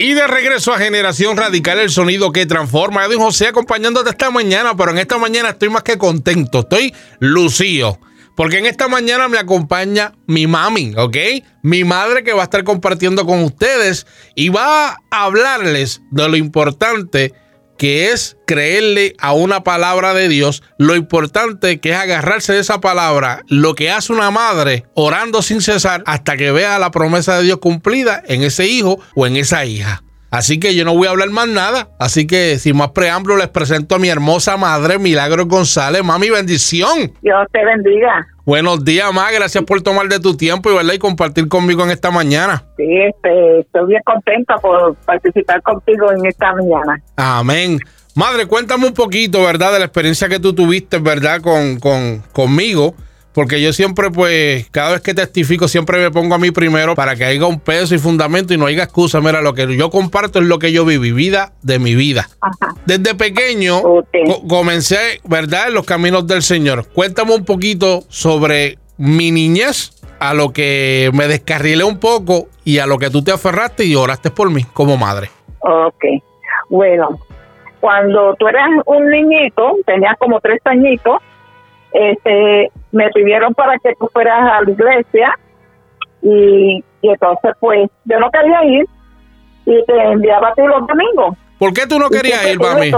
Y de regreso a Generación Radical, el sonido que transforma. Edwin José acompañándote esta mañana, pero en esta mañana estoy más que contento, estoy lucido. Porque en esta mañana me acompaña mi mami, ¿ok? Mi madre que va a estar compartiendo con ustedes y va a hablarles de lo importante que es creerle a una palabra de Dios, lo importante que es agarrarse de esa palabra, lo que hace una madre orando sin cesar hasta que vea la promesa de Dios cumplida en ese hijo o en esa hija. Así que yo no voy a hablar más nada. Así que sin más preámbulo les presento a mi hermosa madre Milagro González. Mami, bendición. Dios te bendiga. Buenos días, ma. Gracias por tomar de tu tiempo y, ¿verdad? y compartir conmigo en esta mañana. Sí, este, estoy bien contenta por participar contigo en esta mañana. Amén. Madre, cuéntame un poquito, ¿verdad? De la experiencia que tú tuviste, ¿verdad? Con, con, conmigo porque yo siempre, pues, cada vez que testifico, siempre me pongo a mí primero para que haya un peso y fundamento y no haya excusa. Mira, lo que yo comparto es lo que yo viví, vida de mi vida. Desde pequeño comencé, ¿verdad?, en los caminos del Señor. Cuéntame un poquito sobre mi niñez, a lo que me descarrilé un poco y a lo que tú te aferraste y oraste por mí como madre. Ok, bueno, cuando tú eras un niñito, tenías como tres añitos, este, me pidieron para que tú fueras a la iglesia y, entonces pues yo no quería ir y te enviaba a ti los domingos. ¿Por qué tú no querías ir, mami?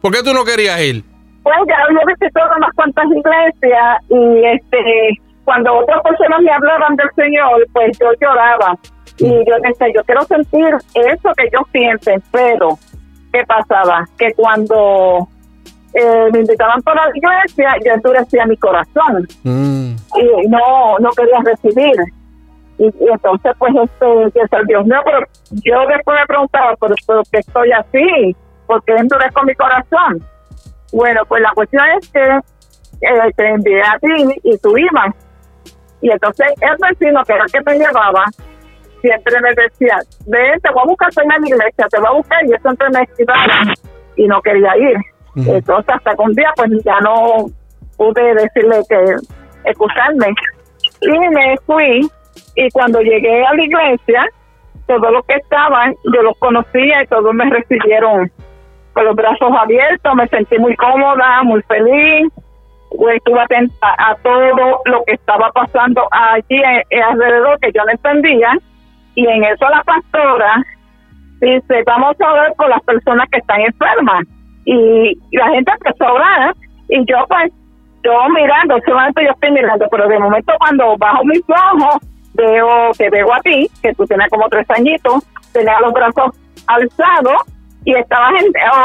¿Por qué tú no querías ir? Pues ya había visitado unas cuantas iglesias y este cuando otras personas me hablaban del Señor, pues yo lloraba. Y mm. yo decía, yo quiero sentir eso que ellos sienten, pero ¿qué pasaba? Que cuando eh, me invitaban para la iglesia, yo endurecía mi corazón mm. y no no quería recibir. Y, entonces, pues, este, que el Dios mío, pero yo después me preguntaba, ¿pero, pero qué estoy así? ¿Por qué endurezco mi corazón? Bueno, pues la cuestión es que eh, te envié a ti y tú ibas. Y entonces el vecino, que era el que me llevaba, siempre me decía, ven, te voy a buscar en la iglesia, te voy a buscar, y eso siempre me y no quería ir. Entonces, hasta que un día, pues ya no pude decirle que escucharme. Y me fui, y cuando llegué a la iglesia, todos los que estaban, yo los conocía y todos me recibieron con los brazos abiertos, me sentí muy cómoda, muy feliz, pues estuve atenta a todo lo que estaba pasando allí alrededor que yo no entendía, y en eso la pastora dice, vamos a ver con las personas que están enfermas y, la gente empezó a orar y yo pues yo mirando, solamente yo estoy mirando, pero de momento cuando bajo mis ojos veo que veo a ti, que tú tienes como tres añitos, tenías los brazos alzados y estabas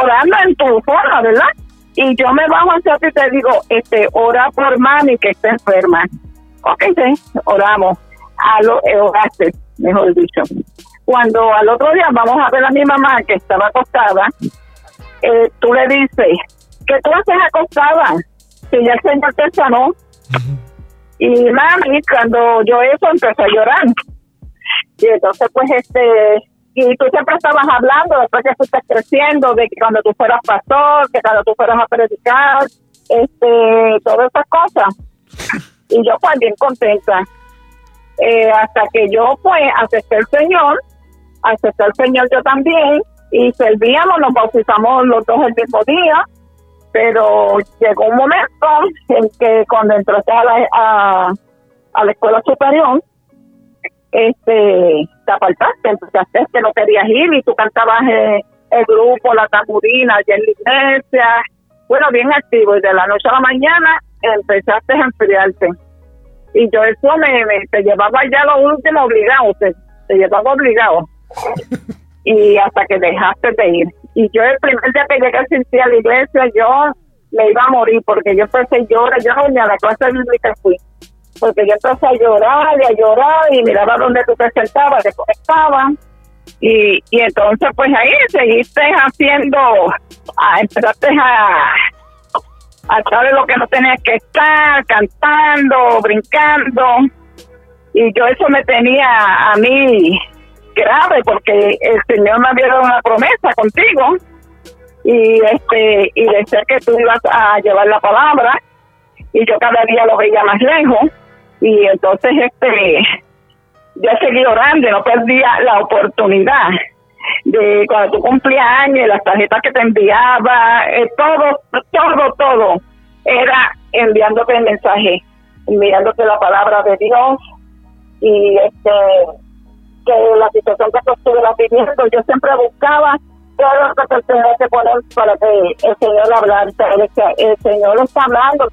orando en tu forma, ¿verdad? Y yo me bajo hacia ti y te digo, este, ora por mami que está enferma. Ok, sí, oramos. A lo, eh, mejor dicho. Cuando al otro día vamos a ver a mi mamá que estaba acostada, eh, tú le dices, ¿qué tú haces acostada? Si ya el Señor te sanó. Y mami, cuando yo eso, empecé a llorar. Y entonces, pues, este, y tú siempre estabas hablando, después que fuiste creciendo, de que cuando tú fueras pastor, que cuando tú fueras a predicar, este, todas esas cosas. Y yo, pues, bien contenta. Eh, hasta que yo, pues, acepté el Señor, acepté el Señor yo también, y servíamos, nos bautizamos los dos el mismo día, pero llegó un momento en que cuando entraste a la, a, la escuela superior, este, te apartaste, entonces que no querías ir y tú cantabas eh, el grupo, la tamburina, allá en la iglesia, bueno, bien activo y de la noche a la mañana empezaste a enfriarte. Y yo eso me, te llevaba ya lo último obligado, te, te llevaba obligado. y hasta que dejaste de ir. Y yo el primer día que llegué a a la iglesia, yo me iba a morir porque yo empecé a llorar, yo ni a la clase bíblica fui, porque yo empecé a llorar y a llorar y miraba dónde tú te sentabas, te conectabas. Y, y entonces pues ahí seguiste haciendo, a, empezaste a, a saber lo que no tenías que estar, cantando, brincando. Y yo eso me tenía a mí grave porque el Señor me había dado una promesa contigo y este y decía que tú ibas a llevar la palabra y yo cada día lo veía más lejos y entonces este yo seguí orando no perdía la oportunidad de cuando tu cumpleaños, las tarjetas que te enviaba, eh, todo, todo, todo, era enviándote el mensaje, enviándote la palabra de Dios y este que la situación que tú viviendo, yo siempre buscaba todo lo que que poner para que el Señor hablara. El Señor está hablando,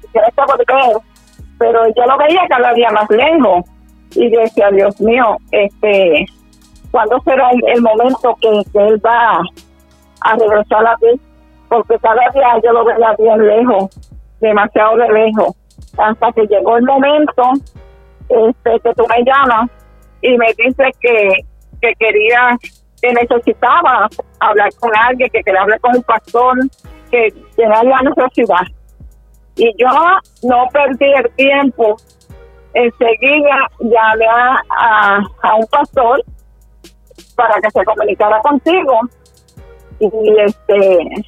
volver, pero yo lo veía cada día más lejos y decía, Dios mío, este, ¿cuándo será el, momento que, Él va a regresar a ti? Porque cada día yo lo veía bien lejos, demasiado de lejos, hasta que llegó el momento este, que tú me llamas y me dices que, que quería, que necesitaba hablar con alguien, que quería hablar con un pastor, que tenía la necesidad. Y yo no perdí el tiempo. Enseguida llamé a, a, un pastor para que se comunicara contigo. Y este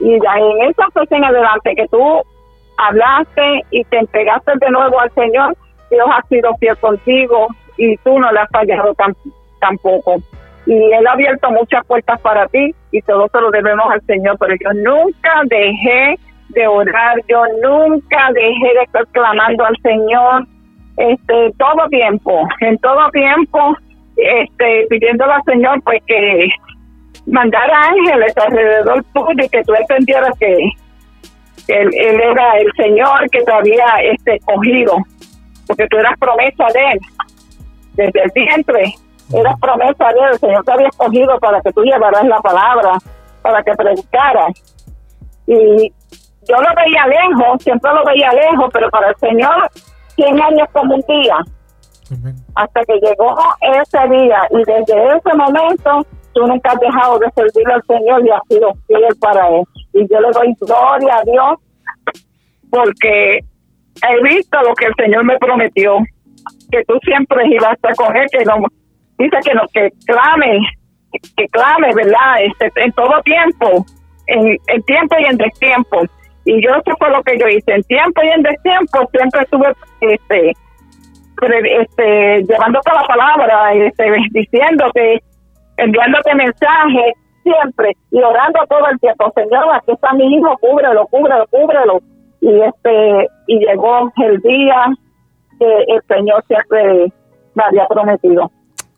y ya en esa fecha en adelante que tú hablaste y te entregaste de nuevo al Señor Dios ha sido fiel contigo y tú no le has fallado tampoco. Y él ha abierto muchas puertas para ti y todo se lo debemos al Señor pero yo nunca dejé de orar yo nunca dejé de estar clamando al Señor este todo tiempo, en todo tiempo, este pidiéndole al Señor pues que mandara ángeles alrededor tuyo y que tú entendieras que, él, era el Señor que te había este cogido, porque tú eras promesa de él, desde el vientre, eras promesa de él, el Señor te había escogido para que tú llevaras la palabra, para que predicaras. Y yo lo veía lejos, siempre lo veía lejos, pero para el Señor 100 años como un día. Hasta que llegó ese día y desde ese momento tú nunca has dejado de servir al Señor y has sido fiel para Él. Y yo le doy gloria a Dios porque he visto lo que el Señor me prometió, que tú siempre ibas a Él, que no, dice que no, que clame, que clame, ¿verdad? Este, en todo tiempo, en, en tiempo y en destiempo y yo eso fue lo que yo hice. En tiempo y en destiempo siempre estuve este, este, llevándote la palabra, este, diciéndote, enviándote mensajes siempre y orando todo el tiempo. Señor, aquí está mi hijo, cúbrelo, cúbrelo, cúbrelo. Y este y llegó el día que el Señor siempre me había prometido.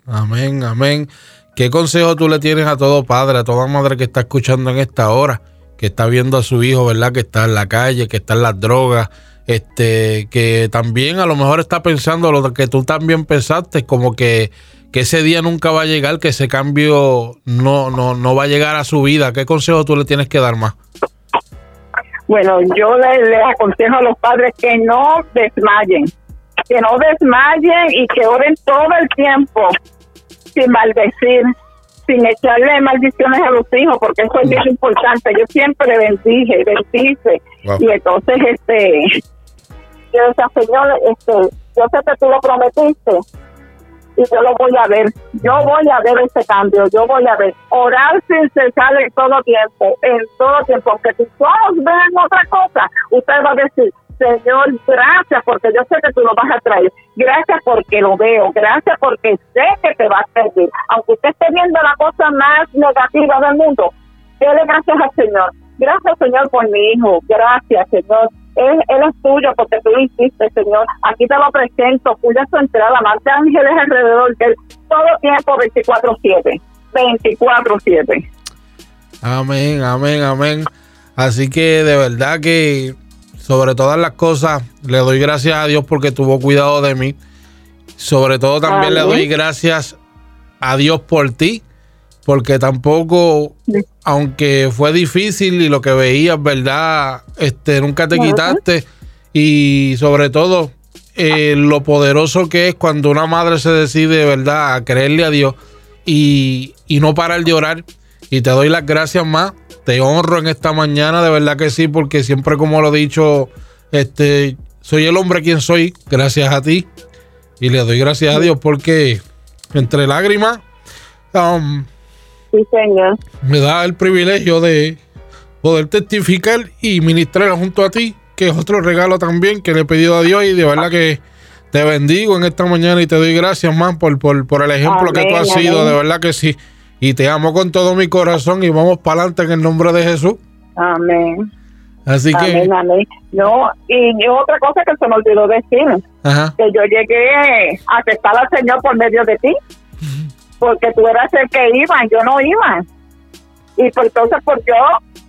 Amén, amén. ¿Qué consejo tú le tienes a todo padre, a toda madre que está escuchando en esta hora? que está viendo a su hijo, ¿verdad? Que está en la calle, que está en las drogas, este, que también a lo mejor está pensando lo que tú también pensaste, como que, que ese día nunca va a llegar, que ese cambio no, no, no va a llegar a su vida. ¿Qué consejo tú le tienes que dar más? Bueno, yo le aconsejo a los padres que no desmayen, que no desmayen y que oren todo el tiempo sin maldecir, sin echarle maldiciones a los hijos, porque eso es bien importante. Yo siempre bendije, bendice. Y entonces, este, yo decía, Señor, este, yo sé que tú lo prometiste y yo lo voy a ver. Yo voy a ver ese cambio, yo voy a ver. Orar sin cesar en todo tiempo, en todo tiempo. Porque si todos ven otra cosa, usted va a decir, Señor, gracias porque yo sé que tú lo vas a traer. Gracias porque lo veo. Gracias porque sé que te va a servir. Aunque usted esté viendo la cosa más negativa del mundo, dele gracias al Señor. Gracias, Señor, por mi hijo. Gracias, Señor. Él, es tuyo porque tú lo hiciste, Señor. Aquí te lo presento. Cuida su entrada. Más de ángeles alrededor de él. Todo tiempo 24-7. 24-7. Amén, amén, amén. Así que de verdad que sobre todas las cosas, le doy gracias a Dios porque tuvo cuidado de mí. Sobre todo también le doy gracias a Dios por ti, porque tampoco, aunque fue difícil y lo que veías, ¿verdad? Este, nunca te quitaste. Y sobre todo, eh, lo poderoso que es cuando una madre se decide, ¿verdad?, a creerle a Dios y, y no parar de orar. Y te doy las gracias más te honro en esta mañana, de verdad que sí, porque siempre como lo he dicho, este, soy el hombre quien soy, gracias a ti. Y le doy gracias a Dios porque entre lágrimas um, me da el privilegio de poder testificar y ministrar junto a ti, que es otro regalo también que le he pedido a Dios y de verdad que te bendigo en esta mañana y te doy gracias más por, por, el ejemplo que tú has sido, de verdad que sí. Y te amo con todo mi corazón y vamos para adelante en el nombre de Jesús. Amén. Así que... Amén, amén. No, y otra cosa que se me olvidó decir, Ajá. que yo llegué a aceptar al Señor por medio de ti, porque tú eras el que iba, yo no iba. Y por entonces, por yo,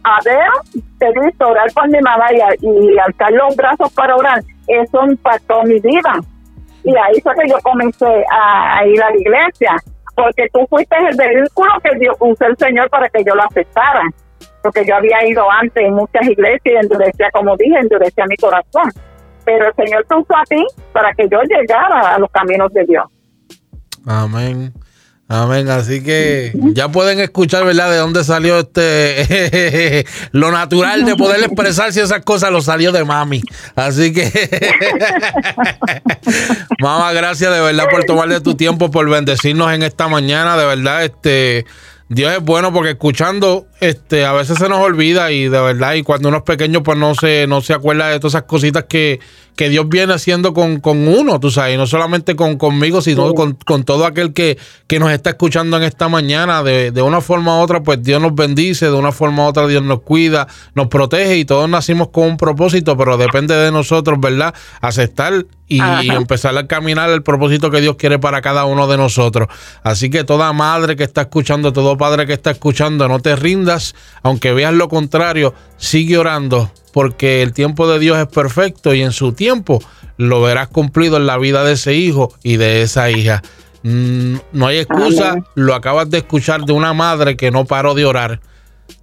a ver, te he visto orar por mi mamá y, alzar los brazos para orar, eso impactó mi vida. Y ahí fue que yo comencé a, a ir a la iglesia, porque tú fuiste el vehículo que Dios usó el Señor para que yo lo aceptara. Porque yo había ido antes en muchas iglesias y endurecía, como dije, endurecía mi corazón. Pero el Señor te usó a ti para que yo llegara a los caminos de Dios. Amén. Amén. Así que ya pueden escuchar, ¿verdad? De dónde salió este lo natural de poder expresarse esas cosas lo salió de mami. Así que mamá, gracias de verdad por tomarle tu tiempo, por bendecirnos en esta mañana. De verdad, este Dios es bueno porque escuchando, este, a veces se nos olvida y de verdad, y cuando uno es pequeño, pues no se, no se acuerda de todas esas cositas que, que Dios viene haciendo con, con uno, tú sabes, y no solamente con, conmigo, sino con, con todo aquel que, que nos está escuchando en esta mañana. De, de una forma u otra, pues Dios nos bendice, de una forma u otra Dios nos cuida, nos protege y todos nacimos con un propósito, pero depende de nosotros, ¿verdad? Aceptar y, Ajá. empezar a caminar el propósito que Dios quiere para cada uno de nosotros. Así que toda madre que está escuchando, todo padre que está escuchando, no te rindas, aunque veas lo contrario, sigue orando, porque el tiempo de Dios es perfecto y en su tiempo lo verás cumplido en la vida de ese hijo y de esa hija. Mm, no hay excusa, lo acabas de escuchar de una madre que no paró de orar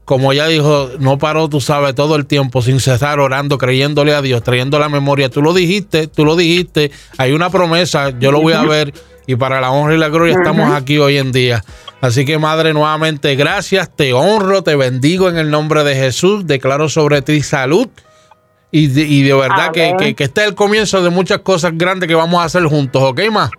como ella dijo, no paró, tú sabes, todo el tiempo sin cesar orando, creyéndole a Dios, trayendo la memoria. Tú lo dijiste, tú lo dijiste, hay una promesa, yo lo voy a ver y para la honra y la gloria estamos aquí hoy en día. Así que Madre, nuevamente gracias, te honro, te bendigo en el nombre de Jesús, declaro sobre ti salud. Y de, y de verdad que, que, que este es el comienzo de muchas cosas grandes que vamos a hacer juntos, ¿ok, ma?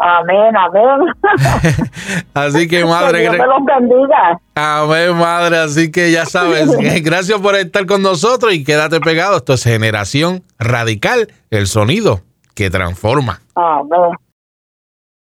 Amén, amén. Así que, que madre, Dios gre- me los bendiga. Amén, madre. Así que ya sabes, gracias por estar con nosotros y quédate pegado. Esto es Generación Radical, el sonido que transforma. Amén.